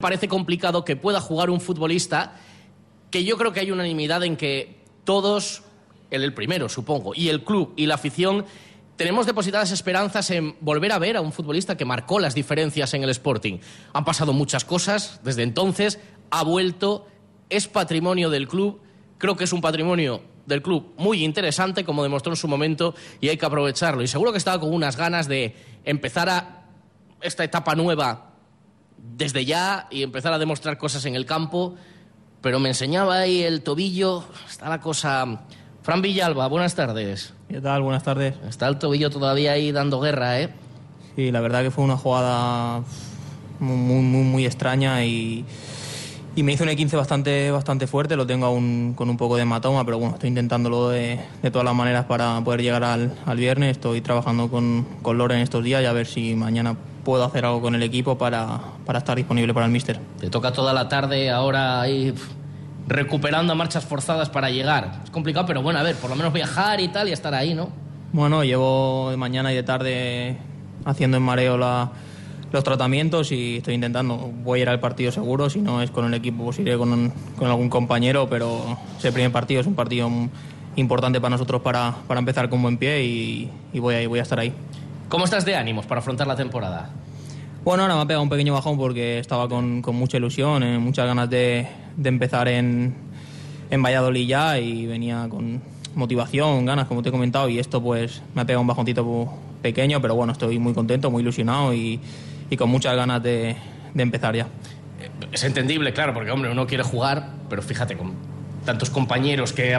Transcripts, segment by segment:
parece complicado que pueda jugar un futbolista que yo creo que hay unanimidad en que todos, el, el primero supongo, y el club y la afición, tenemos depositadas esperanzas en volver a ver a un futbolista que marcó las diferencias en el Sporting. Han pasado muchas cosas desde entonces, ha vuelto, es patrimonio del club, creo que es un patrimonio del club muy interesante, como demostró en su momento, y hay que aprovecharlo. Y seguro que estaba con unas ganas de empezar a esta etapa nueva desde ya y empezar a demostrar cosas en el campo, pero me enseñaba ahí el tobillo, está la cosa... Fran Villalba, buenas tardes. ¿Qué tal? Buenas tardes. Está el tobillo todavía ahí dando guerra, ¿eh? Sí, la verdad que fue una jugada muy, muy, muy extraña y, y me hizo un E15 bastante, bastante fuerte. Lo tengo aún con un poco de hematoma, pero bueno, estoy intentándolo de, de todas las maneras para poder llegar al, al viernes. Estoy trabajando con, con Loren estos días y a ver si mañana puedo hacer algo con el equipo para, para estar disponible para el míster. Te toca toda la tarde ahora ahí recuperando a marchas forzadas para llegar. Es complicado, pero bueno, a ver, por lo menos viajar y tal y estar ahí, ¿no? Bueno, llevo de mañana y de tarde haciendo en mareo la, los tratamientos y estoy intentando. Voy a ir al partido seguro, si no es con el equipo, pues iré con, con algún compañero, pero ese primer partido es un partido importante para nosotros para, para empezar con buen pie y, y voy, a, voy a estar ahí. ¿Cómo estás de ánimos para afrontar la temporada? Bueno, ahora me ha pegado un pequeño bajón porque estaba con, mucha ilusión, eh, muchas ganas de, de empezar en, en Valladolid ya y venía con motivación, ganas, como te he comentado, y esto pues me ha pegado un bajoncito pequeño, pero bueno, estoy muy contento, muy ilusionado y, con muchas ganas de, empezar ya. Es entendible, claro, porque hombre, uno quiere jugar, pero fíjate, con tantos compañeros que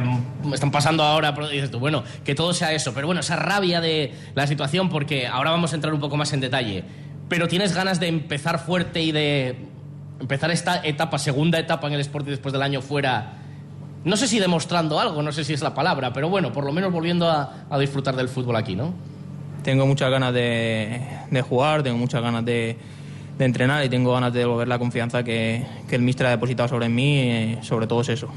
están pasando ahora, dices tú, bueno, que todo sea eso, pero bueno, esa rabia de la situación, porque ahora vamos a entrar un poco más en detalle, pero tienes ganas de empezar fuerte y de empezar esta etapa, segunda etapa en el Sporting después del año fuera, no sé si demostrando algo, no sé si es la palabra, pero bueno, por lo menos volviendo a, a disfrutar del fútbol aquí, ¿no? Tengo muchas ganas de, de jugar, tengo muchas ganas de, de entrenar y tengo ganas de devolver la confianza que, que el míster ha depositado sobre mí, eh, sobre todo es eso.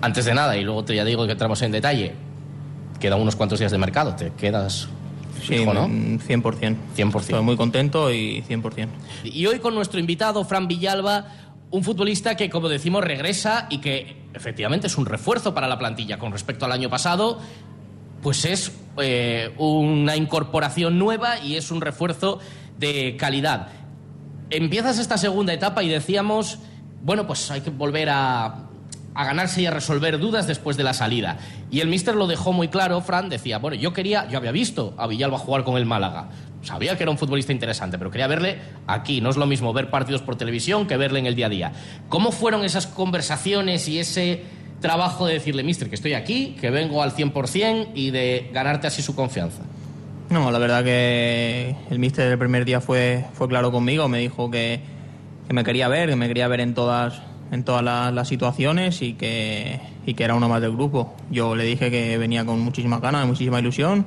Antes de nada, y luego te ya digo que entramos en detalle, quedan unos cuantos días de mercado, te quedas fijo, ¿no? mm, 100%. 100%. Estoy muy contento y 100%. Y hoy con nuestro invitado, Fran Villalba, un futbolista que, como decimos, regresa y que efectivamente es un refuerzo para la plantilla con respecto al año pasado. Pues es eh, una incorporación nueva y es un refuerzo de calidad. Empiezas esta segunda etapa y decíamos, bueno, pues hay que volver a, a ganarse y a resolver dudas después de la salida. Y el míster lo dejó muy claro, Fran decía, bueno, yo quería, yo había visto a Villalba jugar con el Málaga. Sabía que era un futbolista interesante, pero quería verle aquí. No es lo mismo ver partidos por televisión que verle en el día a día. ¿Cómo fueron esas conversaciones y ese trabajo de decirle, mister, que estoy aquí, que vengo al 100% y de ganarte así su confianza? No, la verdad que el míster el primer día fue, fue claro conmigo, me dijo que, que me quería ver, que me quería ver en todas, en todas las, las situaciones y que, y que era uno más del grupo. Yo le dije que venía con muchísimas ganas, muchísima ilusión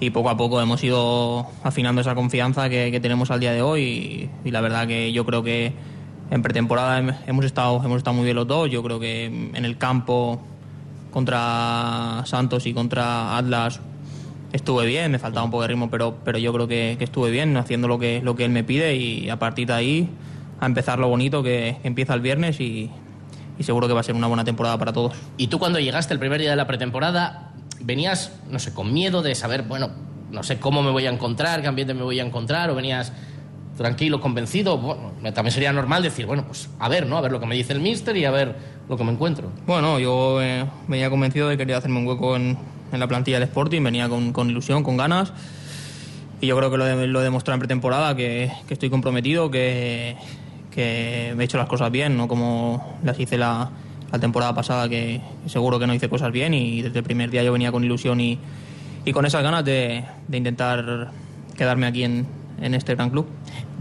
y poco a poco hemos ido afinando esa confianza que, que tenemos al día de hoy y, y la verdad que yo creo que en pretemporada hem- hemos estado, hemos estado muy bien los dos, yo creo que en el campo contra Santos y contra Atlas estuve bien, me faltaba un poco de ritmo, pero, pero yo creo que, que estuve bien haciendo lo que, lo que él me pide y a partir de ahí a empezar lo bonito que, empieza el viernes y, y seguro que va a ser una buena temporada para todos. Y tú cuando llegaste el primer día de la pretemporada, venías, no sé, con miedo de saber, bueno, no sé cómo me voy a encontrar, qué ambiente me voy a encontrar, o venías tranquilo, convencido. Bueno, también sería normal decir, bueno, pues a ver, ¿no? A ver lo que me dice el míster y a ver lo que me encuentro. Bueno, yo eh, venía convencido de que quería hacerme un hueco en, en la plantilla del Sporting, venía con, con ilusión, con ganas. Y yo creo que lo, he- lo he demostrado en pretemporada, que, que estoy comprometido, que, que me he hecho las cosas bien, no como las hice la, la temporada pasada, que seguro que no hice cosas bien. Y desde el primer día yo venía con ilusión y, y con esas ganas de, de intentar quedarme aquí en, en este gran club.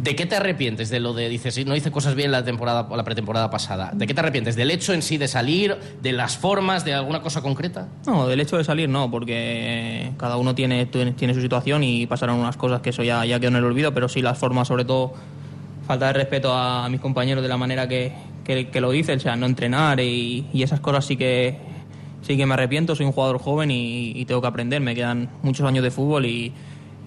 ¿De qué te arrepientes de lo de, dices, no hice cosas bien la temporada la pretemporada pasada? ¿De qué te arrepientes? ¿Del hecho en sí de salir? ¿De las formas? ¿De alguna cosa concreta? No, del hecho de salir no, porque cada uno tiene, tiene su situación y pasaron unas cosas que eso ya, ya quedó en el olvido, pero sí las formas, sobre todo, falta de respeto a, mis compañeros de la manera que, que, que lo dicen, o sea, no entrenar y, y esas cosas sí que, sí que me arrepiento, soy un jugador joven y, y tengo que aprender, me quedan muchos años de fútbol y,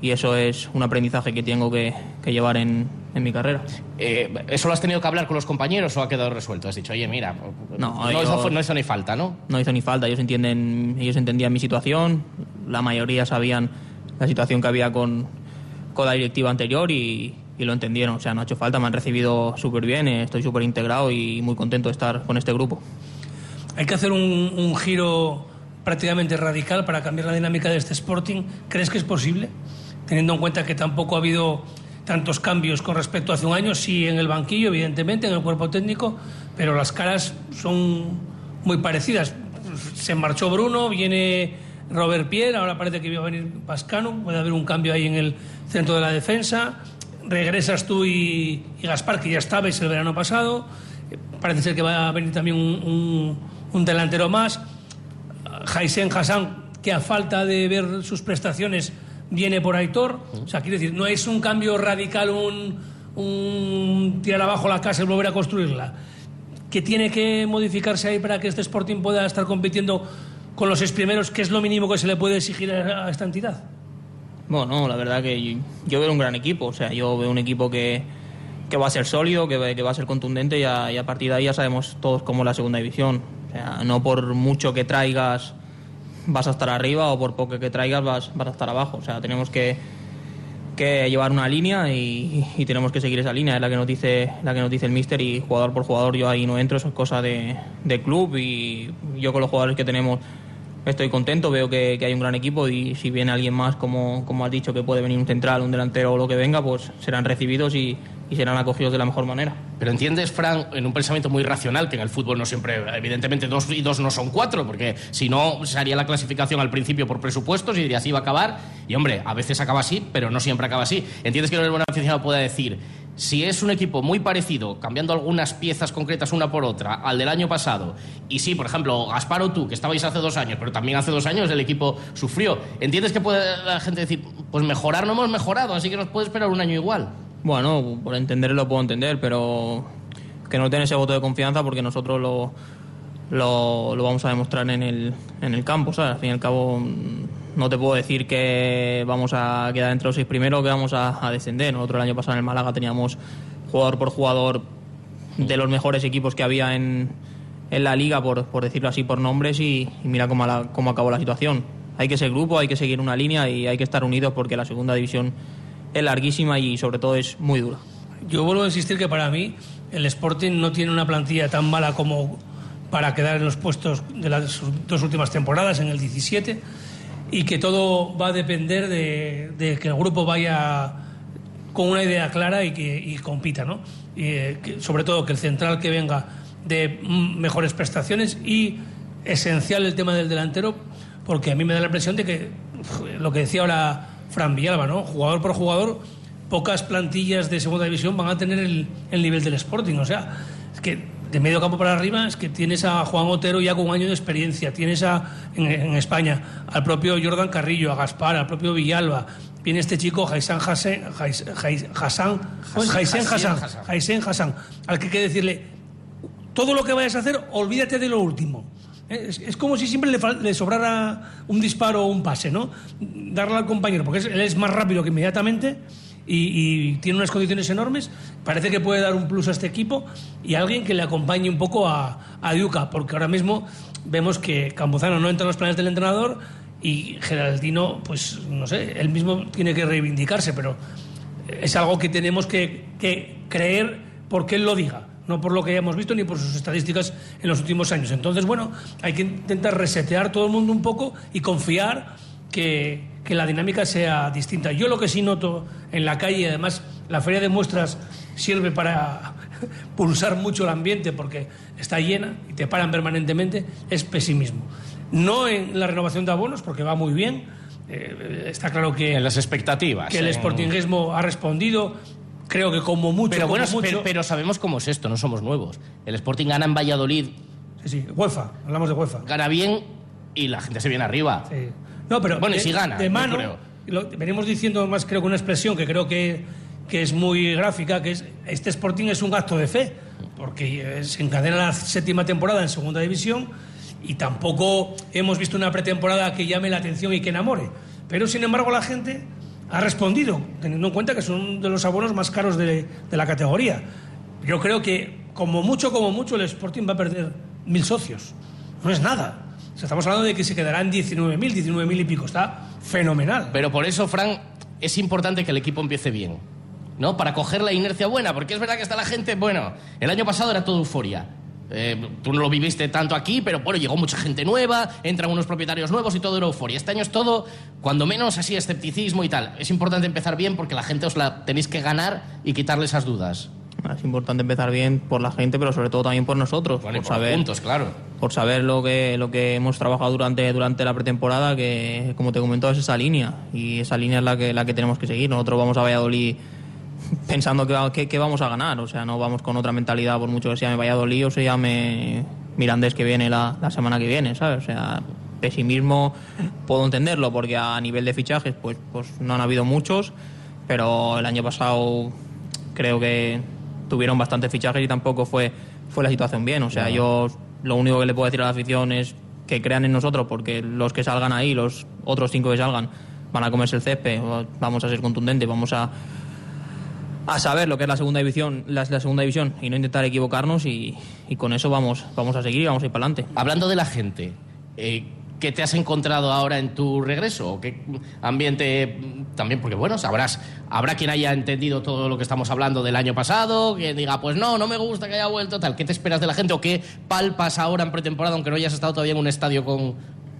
eso es un aprendizaje que tengo que, llevar en, mi carrera. Eh, ¿Eso lo has tenido que hablar con los compañeros o ha quedado resuelto? Has dicho, oye, mira, no, no, hizo, ni falta, ¿no? No hizo ni falta, ellos, entienden, ellos entendían mi situación, la mayoría sabían la situación que había con, con la directiva anterior y, y lo entendieron. O sea, no ha hecho falta, me han recibido súper bien, eh, estoy súper integrado y muy contento de estar con este grupo. Hay que hacer un, giro prácticamente radical para cambiar la dinámica de este Sporting. ¿Crees que es posible? Teniendo en cuenta que tampoco ha habido tantos cambios con respecto a hace un año, sí en el banquillo, evidentemente, en el cuerpo técnico, pero las caras son muy parecidas. Se marchó Bruno, viene Robert Pierre, ahora parece que va a venir Pascano, puede haber un cambio ahí en el centro de la defensa regresas tú y, Gaspar, que ya estabais el verano pasado. Parece ser que va a venir también un, delantero más. Jaisen Hassan, que a falta de ver sus prestaciones viene por Aitor. O sea, quiero decir, no es un cambio radical, un, un tirar abajo la casa y volver a construirla. Que tiene que modificarse ahí para que este Sporting pueda estar compitiendo con los primeros, que es lo mínimo que se le puede exigir a esta entidad. Bueno, la verdad que yo, veo un gran equipo, o sea, yo veo un equipo que, que va a ser sólido, que, que, va a ser contundente y a, partir de ahí ya sabemos todos cómo es la segunda división. O sea, no por mucho que traigas vas a estar arriba o por poco que traigas vas, vas a estar abajo. O sea, tenemos que, que llevar una línea y, tenemos que seguir esa línea, es la que nos dice, la que nos dice el míster y jugador por jugador yo ahí no entro, eso es cosa de, de club y yo con los jugadores que tenemos estoy contento, veo que, hay un gran equipo y si viene alguien más, como, como has dicho, que puede venir un central, un delantero o lo que venga, pues serán recibidos y, serán acogidos de la mejor manera. Pero entiendes, Fran, en un pensamiento muy racional, que en el fútbol no siempre, evidentemente, dos y dos no son cuatro, porque si no, se haría la clasificación al principio por presupuestos y diría así va a acabar. Y hombre, a veces acaba así, pero no siempre acaba así. ¿Entiendes que el buen aficionado pueda decir, si es un equipo muy parecido, cambiando algunas piezas concretas una por otra, al del año pasado, y sí, por ejemplo, Gaspar o tú, que estabais hace dos años, pero también hace dos años el equipo sufrió, ¿entiendes que puede la gente decir, pues mejorar no hemos mejorado, así que nos puede esperar un año igual? Bueno, por entenderlo lo puedo entender, pero que no tenga ese voto de confianza porque nosotros lo, lo, vamos a demostrar en el, en el campo, ¿sabes? Al fin y al cabo no te puedo decir que vamos a quedar entre los seis primeros que vamos a, descender. Nosotros el año pasado en el Málaga teníamos jugador por jugador de los mejores equipos que había en, en la liga, por, por, decirlo así, por nombres, y, mira cómo, cómo acabó la situación. Hay que ser grupo, hay que seguir una línea y hay que estar unidos porque la segunda división es larguísima y sobre todo es muy dura. Yo vuelvo a insistir que para mí el Sporting no tiene una plantilla tan mala como para quedar en los puestos de las dos últimas temporadas, en el 17 y que todo va a depender de, que el grupo vaya con una idea clara y que compita, ¿no? Y, eh, sobre todo que el central que venga de mejores prestaciones y esencial el tema del delantero, porque a mí me da la impresión de que lo que decía ahora Fran Villalba, ¿no? Jugador por jugador, pocas plantillas de segunda división van a tener el nivel del Sporting, o sea, es que de medio campo para arriba es que tienes a Juan Otero ya con un año de experiencia, tienes a, en, España al propio Jordan Carrillo, a Gaspar, al propio Villalba, viene este chico Hassan Hassan, Hassan, Hassan, Hassan, al que hay que decirle, todo lo que vayas a hacer, olvídate de lo último. Es, como si siempre le, sobrara un disparo o un pase, ¿no? Darle al compañero, porque él es más rápido que inmediatamente y, tiene unas condiciones enormes. Parece que puede dar un plus a este equipo y alguien que le acompañe un poco a, a Duca, porque ahora mismo vemos que Campuzano no entra en los planes del entrenador y Geraldino, pues no sé, él mismo tiene que reivindicarse, pero es algo que tenemos que, que creer porque él lo diga no por lo que hayamos visto ni por sus estadísticas en los últimos años. Entonces, bueno, hay que intentar resetear todo el mundo un poco y confiar que, que la dinámica sea distinta. Yo lo que sí noto en la calle, además la feria de muestras sirve para pulsar mucho el ambiente porque está llena y te paran permanentemente, es pesimismo. No en la renovación de abonos, porque va muy bien. Eh, está claro que. En las expectativas. Que el sportingismo ha respondido. Creo que como mucho. Pero bueno, Pero, sabemos cómo es esto, no somos nuevos. El Sporting gana en Valladolid. Sí, sí, UEFA, hablamos de UEFA. Gana bien y la gente se viene arriba. Sí. No, pero bueno, y si gana, de mano, venimos diciendo más creo que una expresión que creo que, que es muy gráfica, que es este Sporting es un acto de fe, porque se encadena la séptima temporada en segunda división y tampoco hemos visto una pretemporada que llame la atención y que enamore. Pero sin embargo la gente ha respondido, teniendo en cuenta que son de los abonos más caros de, de la categoría. Yo creo que, como mucho, como mucho, el Sporting va a perder mil socios. No es nada. O sea, estamos hablando de que se quedarán 19.000, 19.000 y pico. Está fenomenal. Pero por eso, Fran, es importante que el equipo empiece bien. ¿No? Para coger la inercia buena, porque es verdad que está la gente. Bueno, el año pasado era todo euforia. Eh, tú no lo viviste tanto aquí, pero bueno, llegó mucha gente nueva, entran unos propietarios nuevos y todo era euforia. Este año es todo, cuando menos así, escepticismo y tal. Es importante empezar bien porque la gente os la tenéis que ganar y quitarle esas dudas. Es importante empezar bien por la gente, pero sobre todo también por nosotros. Bueno, y por por saber, puntos, claro. Por saber lo que, lo que hemos trabajado durante, durante la pretemporada, que como te comentó es esa línea. Y esa línea es la que, la que tenemos que seguir. Nosotros vamos a Valladolid pensando que, que, que vamos a ganar. O sea, no vamos con otra mentalidad, por mucho que se llame Valladolid o se llame Mirandés que viene la, la semana que viene, ¿sabes? O sea, pesimismo puedo entenderlo, porque a nivel de fichajes, pues, pues no han habido muchos, pero el año pasado creo que tuvieron bastantes fichajes y tampoco fue, fue la situación bien. O sea, yo lo único que le puedo decir a la afición es que crean en nosotros, porque los que salgan ahí, los otros cinco que salgan, van a comerse el césped, vamos a ser contundentes, vamos a, a saber lo que es la segunda división, la, segunda división y no intentar equivocarnos y, y con eso vamos, vamos a seguir y vamos a ir para adelante. Hablando de la gente, eh, ¿qué te has encontrado ahora en tu regreso? ¿O ¿Qué ambiente también? Porque bueno, sabrás, habrá quien haya entendido todo lo que estamos hablando del año pasado, que diga, pues no, no me gusta que haya vuelto, tal. ¿Qué te esperas de la gente o qué palpas ahora en pretemporada, aunque no hayas estado todavía en un estadio con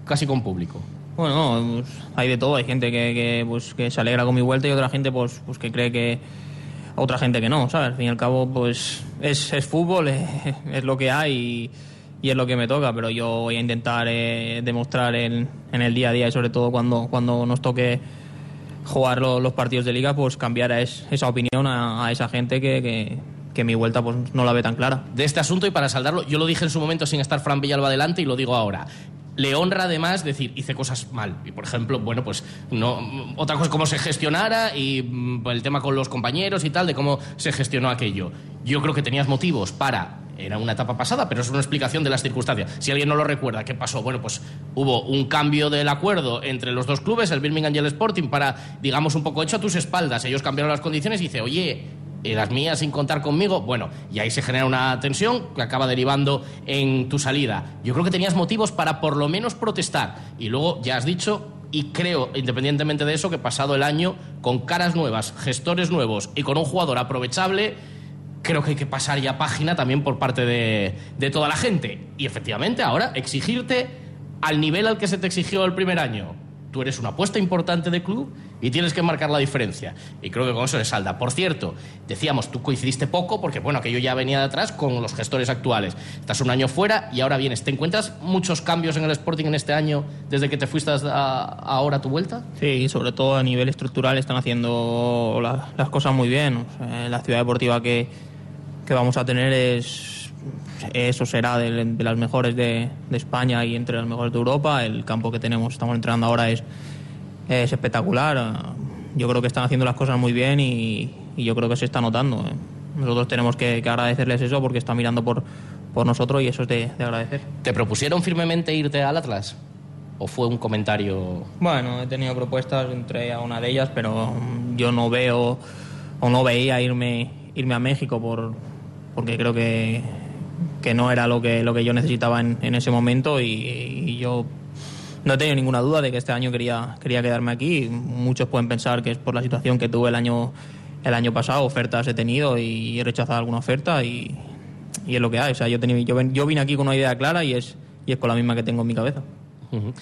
casi con público? Bueno, no, pues, hay de todo. Hay gente que, que, pues, que se alegra con mi vuelta y otra gente pues, pues que cree que otra gente que no, ¿sabes? Al fin y al cabo, pues es, es fútbol, es, es lo que hay y, es lo que me toca, pero yo voy a intentar eh, demostrar en, en el día a día y sobre todo cuando, cuando nos toque jugar lo- los partidos de liga, pues cambiar esa opinión a, esa gente que, que, mi vuelta pues no la ve tan clara. de este asunto y para saldarlo, yo lo dije en su momento sin estar Fran Villalba adelante y lo digo ahora. Le honra además decir, hice cosas mal. Y por ejemplo, bueno, pues no. Otra cosa cómo se gestionara y mm, el tema con los compañeros y tal, de cómo se gestionó aquello. Yo creo que tenías motivos para. Era una etapa pasada, pero es una explicación de las circunstancias. Si alguien no lo recuerda, ¿qué pasó? Bueno, pues hubo un cambio del acuerdo entre los dos clubes, el Birmingham y el Sporting, para, digamos, un poco hecho a tus espaldas. Ellos cambiaron las condiciones y dice, oye, las mías sin contar conmigo, bueno, y ahí se genera una tensión que acaba derivando en tu salida. Yo creo que tenías motivos para por lo menos protestar. Y luego ya has dicho, y creo, independientemente de eso, que pasado el año, con caras nuevas, gestores nuevos y con un jugador aprovechable, creo que hay que pasar ya página también por parte de, de toda la gente. Y efectivamente, ahora exigirte al nivel al que se te exigió el primer año. Tú eres una apuesta importante de club y tienes que marcar la diferencia. Y creo que con eso le salda. Por cierto, decíamos, tú coincidiste poco porque, bueno, aquello ya venía de atrás con los gestores actuales. Estás un año fuera y ahora vienes. ¿Te encuentras muchos cambios en el Sporting en este año desde que te fuiste a- ahora a tu vuelta? Sí, sobre todo a nivel estructural están haciendo la- las cosas muy bien. La ciudad deportiva que, que vamos a tener es eso será de, de las mejores de, de España y entre las mejores de Europa. El campo que tenemos, estamos entrenando ahora es, es espectacular. Yo creo que están haciendo las cosas muy bien y, y yo creo que se está notando. Nosotros tenemos que, que agradecerles eso porque están mirando por, por nosotros y eso es de, de agradecer. ¿Te propusieron firmemente irte al Atlas? ¿O fue un comentario Bueno, he tenido propuestas, entré a una de ellas, pero yo no veo o no veía irme irme a México por porque creo que, que no era lo que lo que yo necesitaba en, en ese momento y, y yo no he tenido ninguna duda de que este año quería quería quedarme aquí. Muchos pueden pensar que es por la situación que tuve el año el año pasado, ofertas he tenido y he rechazado alguna oferta y, y es lo que hay. O sea, yo, tenía, yo, ven- yo vine aquí con una idea clara y es y es con la misma que tengo en mi cabeza. Ujú.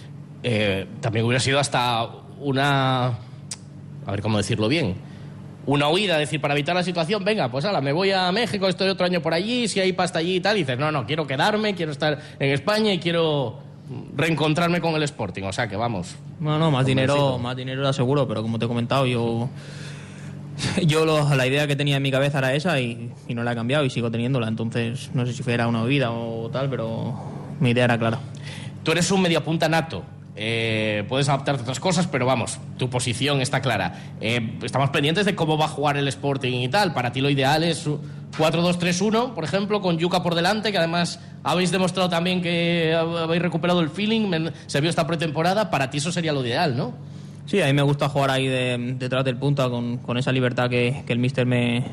Eh, también hubiera sido hasta una. A ver cómo decirlo bien. Una huida, decir, para evitar la situación, venga, pues ala, me voy a México, estoy otro año por allí, si hay pasta allí y tal, y dices, no, no, quiero quedarme, quiero estar en España y quiero reencontrarme con el Sporting. O sea que vamos. No, no, más Convencido. dinero, más dinero era seguro, pero como te he comentado, yo, yo lo- la idea que tenía en mi cabeza era esa y, y no la he cambiado y sigo teniéndola. Entonces, no sé si fuera una vida o tal, pero mi idea era clara. Tú eres un mediapunta nato. Eh, puedes adaptarte a otras cosas, pero vamos, tu posición está clara. Eh, estamos pendientes de cómo va a jugar el Sporting y tal. Para ti lo ideal es 4-2-3-1, por ejemplo, con Yuca por delante, que además habéis demostrado también que habéis recuperado el feeling, se vio esta pretemporada. Para ti eso sería lo ideal, ¿no? Sí, a mí me gusta jugar ahí de- detrás del punta con, con esa libertad que, que el míster me,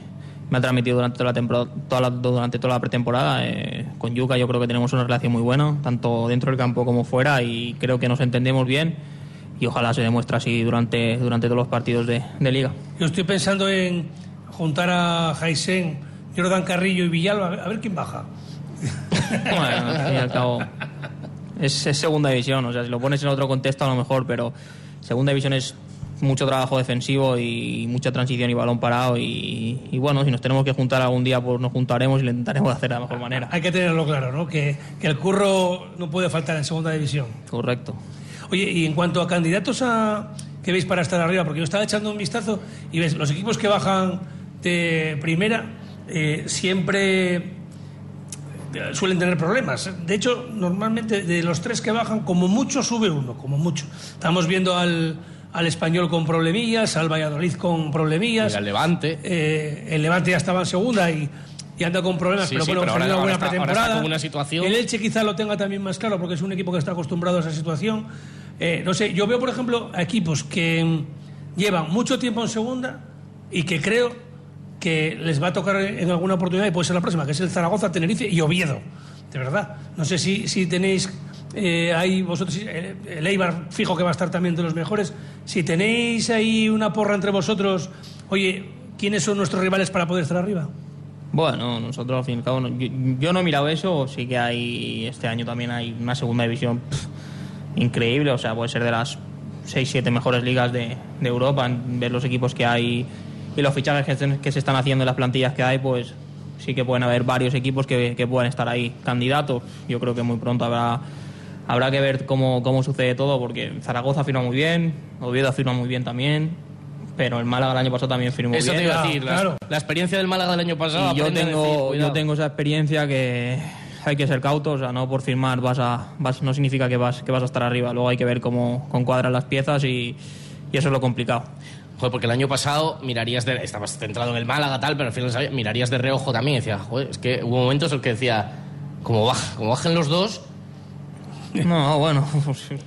me ha transmitido durante toda la, temporada, toda la- durante toda la pretemporada. Eh, con Yuka yo creo que tenemos una relación muy buena, tanto dentro del campo como fuera, y creo que nos entendemos bien y ojalá se demuestre así durante, durante todos los partidos de, de liga. Yo estoy pensando en juntar a Jaisen, Jordan Carrillo y Villalba, a ver- quién baja. Bueno, al fin y al cabo es, es segunda división, o sea, si lo pones en otro contexto a lo mejor, pero segunda división es mucho trabajo defensivo y mucha transición y balón parado y, y bueno, si nos tenemos que juntar algún día, pues nos juntaremos y lo intentaremos hacer de la mejor manera. Hay que tenerlo claro, ¿no? Que, que el curro no puede faltar en segunda división. Correcto. Oye, y en cuanto a candidatos a que veis para estar arriba, porque yo estaba echando un vistazo y ves, los equipos que bajan de primera eh, siempre eh, suelen tener problemas. De hecho, normalmente de los tres que bajan, como mucho sube uno, como mucho. Estamos viendo al, al español con problemillas, al Valladolid con problemillas. Y al Levante. Eh, el Levante ya estaba en segunda y, y anda con problemas, Sí, pero sí, bueno, pero ahora- ahora está- buena ahora está pretemporada. una situación- El Elche quizá lo tenga también más claro porque es un equipo que está acostumbrado a esa situación. Eh, no sé, yo veo, por ejemplo, equipos que llevan mucho tiempo en segunda y que creo que les va a tocar en alguna oportunidad y puede ser la próxima, que es el Zaragoza, Tenerife y Oviedo. De verdad. No sé si, si tenéis eh, ahí vosotros, eh, el Eibar fijo que va a estar también de los mejores. Si tenéis ahí una porra entre vosotros, oye, ¿quiénes son nuestros rivales para poder estar arriba? Bueno, nosotros al fin y al cabo, no- yo, yo no he mirado eso, sí que hay, este año también hay una segunda división increíble, o sea, puede ser de las 6-7 mejores ligas de, Europa, ver los equipos que hay y los fichajes que, se están haciendo en las plantillas que hay, pues sí que pueden haber varios equipos que, que puedan estar ahí candidatos. Yo creo que muy pronto habrá, habrá que ver cómo, cómo sucede todo, porque Zaragoza firma muy bien, Oviedo firma muy bien también, pero el Málaga el año pasado también firmó Eso bien. te iba a decir. la- claro. La, experiencia del Málaga del año pasado. Y yo decir, tengo, cuidado. yo tengo esa experiencia que hay que ser cautos, o sea, no por firmar vas a, vas, no significa que vas, que vas a estar arriba. Luego hay que ver cómo concuadran las piezas y, y eso es lo complicado. Joder, porque el año pasado mirarías de. Estabas centrado en el Málaga, tal, pero al final mirarías de reojo también. Y decía, joder, es que hubo momentos en los que decía, como, baja, como bajen los dos, No, bueno,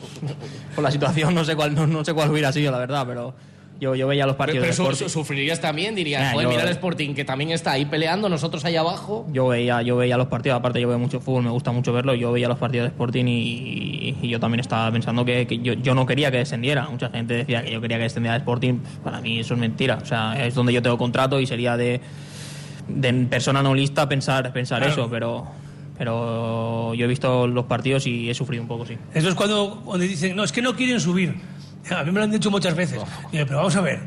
por la situación no sé cuál, no, no sé cuál hubiera sido, la verdad, pero yo, yo veía los pero, partidos de su- Sporting. su- sufrirías también, dirías, Ah, joder, yo- mira el Sporting que también está ahí peleando, nosotros ahí abajo. Yo veía, yo veía los partidos, aparte yo veo mucho fútbol, me gusta mucho verlo, yo veía los partidos de Sporting y, y yo también estaba pensando que, que yo, yo no quería que descendiera. Mucha gente decía que yo quería que descendiera el Sporting, para mí eso es mentira. O sea, es donde yo tengo contrato y sería de, de persona no lista pensar, pensar Claro. eso, pero, pero yo he visto los partidos y he sufrido un poco, sí. Eso es cuando, cuando dicen, no, es que no quieren subir. A mí me lo han dicho muchas veces. Digo, pero vamos a ver,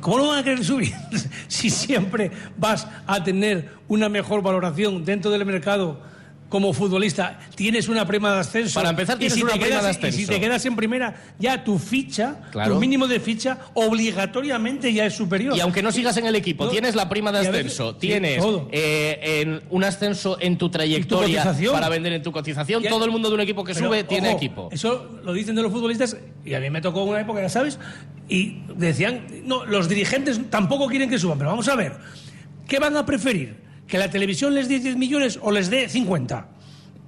¿cómo no van a querer subir si siempre vas a tener una mejor valoración dentro del mercado como futbolista? Tienes una prima de ascenso. Para empezar, y tienes si una te prima quedas, de Y si ascenso. te quedas en primera, ya tu ficha, Claro. tu mínimo de ficha, obligatoriamente ya es superior. Y aunque no sigas en el equipo, No, tienes la prima de veces- ascenso, sí, tienes eh, en un ascenso en tu trayectoria para vender en tu cotización, Ya- todo el mundo de un equipo que Pero, sube tiene ojo, equipo. Eso lo dicen de los futbolistas y a mí me tocó una época, ya sabes, y decían, no, los dirigentes tampoco quieren que suban, pero vamos a ver, ¿qué van a preferir? ¿Que la televisión les dé 10 millones o les dé 50?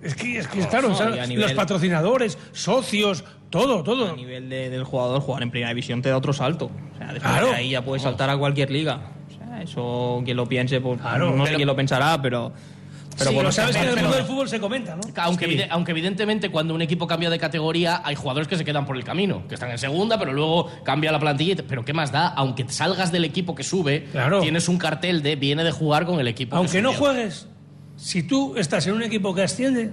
Es que, es que, claro, no, o sea, y a nivel- los patrocinadores, socios, todo, todo. A nivel de- del jugador, jugar en primera división te da otro salto. O sea, después Claro. de ahí ya puedes saltar a cualquier liga. O sea, eso quien lo piense, pues Claro, no sé pero- quién lo pensará, pero... Pero Sí, lo sabes que en el mundo del fútbol se comenta, ¿no? Aunque, Sí. evide- aunque evidentemente cuando un equipo cambia de categoría hay jugadores que se quedan por el camino, que están en segunda, pero luego cambia la plantilla. Pero ¿qué más da? Aunque salgas del equipo que sube, Claro. tienes un cartel de viene de jugar con el equipo. que Aunque no juegues, si tú estás en un equipo que asciende,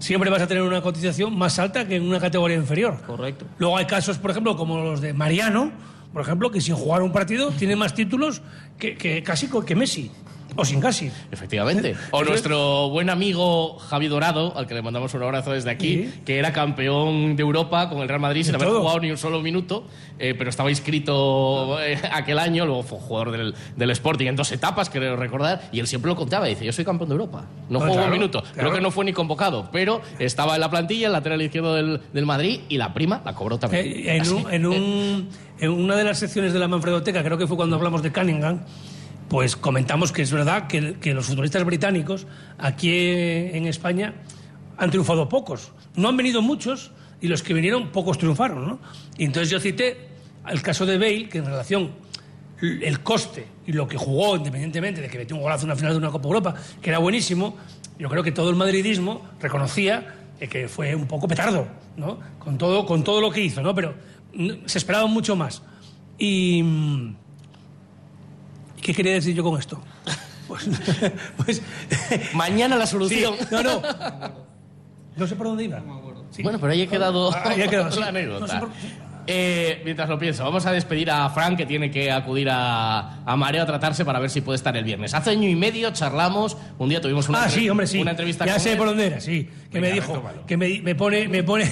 siempre vas a tener una cotización más alta que en una categoría inferior. Correcto. Luego hay casos, por ejemplo, como los de Mariano, por ejemplo, que sin jugar un partido tiene más títulos que, que casi que Messi. O sin casi. Efectivamente. O nuestro buen amigo Javi Dorado, al que le mandamos un abrazo desde aquí, Sí. que era campeón de Europa con el Real Madrid sin haber todo. jugado ni un solo minuto, eh, pero estaba inscrito eh, aquel año, luego fue jugador del, del Sporting en dos etapas, creo recordar, y él siempre lo contaba, dice, yo soy campeón de Europa. No Ah, juego claro, un minuto. Creo claro. que no fue ni convocado, pero estaba en la plantilla, el lateral izquierdo del, del Madrid, y la prima la cobró también. Eh, en, un- en un- en una de las secciones de la Manfredoteca, creo que fue cuando hablamos de Cunningham, pues comentamos que es verdad que, que los futbolistas británicos aquí en España han triunfado pocos. No han venido muchos y los que vinieron pocos triunfaron, ¿no? Y entonces yo cité el caso de Bale, que en relación el coste y lo que jugó, independientemente de que metió un golazo en una final de una Copa Europa, que era buenísimo, yo creo que todo el madridismo reconocía que fue un poco petardo, ¿no? Con todo, con todo lo que hizo, ¿no? Pero se esperaba mucho más. Y... ¿Qué quería decir yo con esto? Pues, pues mañana la solución. no, no. No sé por dónde iba. Bueno, pero ahí he quedado, ah, ahí quedado la anécdota. Eh, mientras lo pienso, vamos a despedir a Frank, que tiene que acudir a, a Mareo a tratarse para ver si puede estar el viernes. Hace año y medio charlamos, un día tuvimos una, ah, sí, hombre, sí. una entrevista ya sé por dónde era, sí. Que me dijo, que me, me, pone, me pone,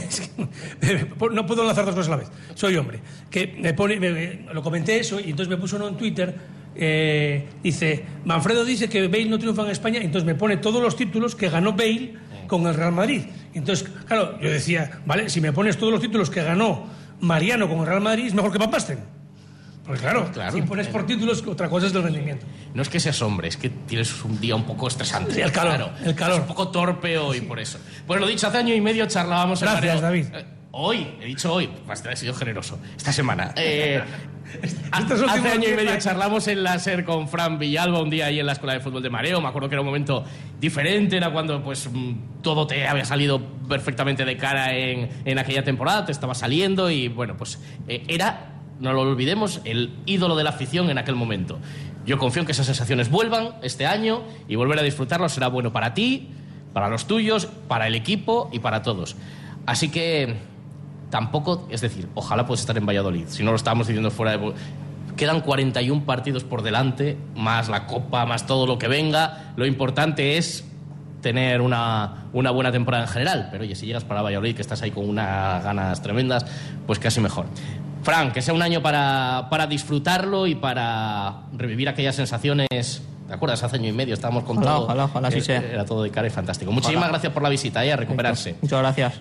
no puedo lanzar dos cosas a la vez, soy hombre. Que me pone, lo comenté eso y entonces me puso uno en Twitter, eh, dice, Manfredo dice que Bale no triunfa en España, entonces me pone todos los títulos que ganó Bale con el Real Madrid. Entonces, claro, yo decía, vale, si me pones todos los títulos que ganó Mariano con el Real Madrid, es mejor que Papasten. Porque claro, si pones por títulos, otra cosa es del rendimiento. No es que seas hombre, es que tienes un día un poco estresante. el calor, el calor. un poco torpe hoy por eso. Pues lo dicho, hace año y medio charlábamos... Gracias, David. Hoy, he dicho hoy, bastante he sido generoso, esta semana. Eh, Hace año y medio charlamos en la SER con Fran Villalba un día ahí en la Escuela de Fútbol de Mareo. Me acuerdo que era un momento diferente, era cuando pues todo te había salido perfectamente de cara en, en aquella temporada, te estaba saliendo y bueno, pues eh, era, no lo olvidemos, el ídolo de la afición en aquel momento. Yo confío en que esas sensaciones vuelvan este año y volver a disfrutarlo será bueno para ti, para los tuyos, para el equipo y para todos. Así que tampoco, es decir, ojalá puedas estar en Valladolid, si no lo estábamos diciendo fuera de... Quedan 41 partidos por delante, más la Copa, más todo lo que venga. Lo importante es tener una, una buena temporada en general. Pero oye, si llegas para Valladolid, que estás ahí con unas ganas tremendas, pues casi mejor. Frank, que sea un año para, para disfrutarlo y para revivir aquellas sensaciones ¿Te acuerdas? Hace año y medio estábamos con ojalá. Ojalá, ojalá, era, sea. Era todo de cara y fantástico. Muchísimas gracias por la visita y a recuperarse. Muchas gracias.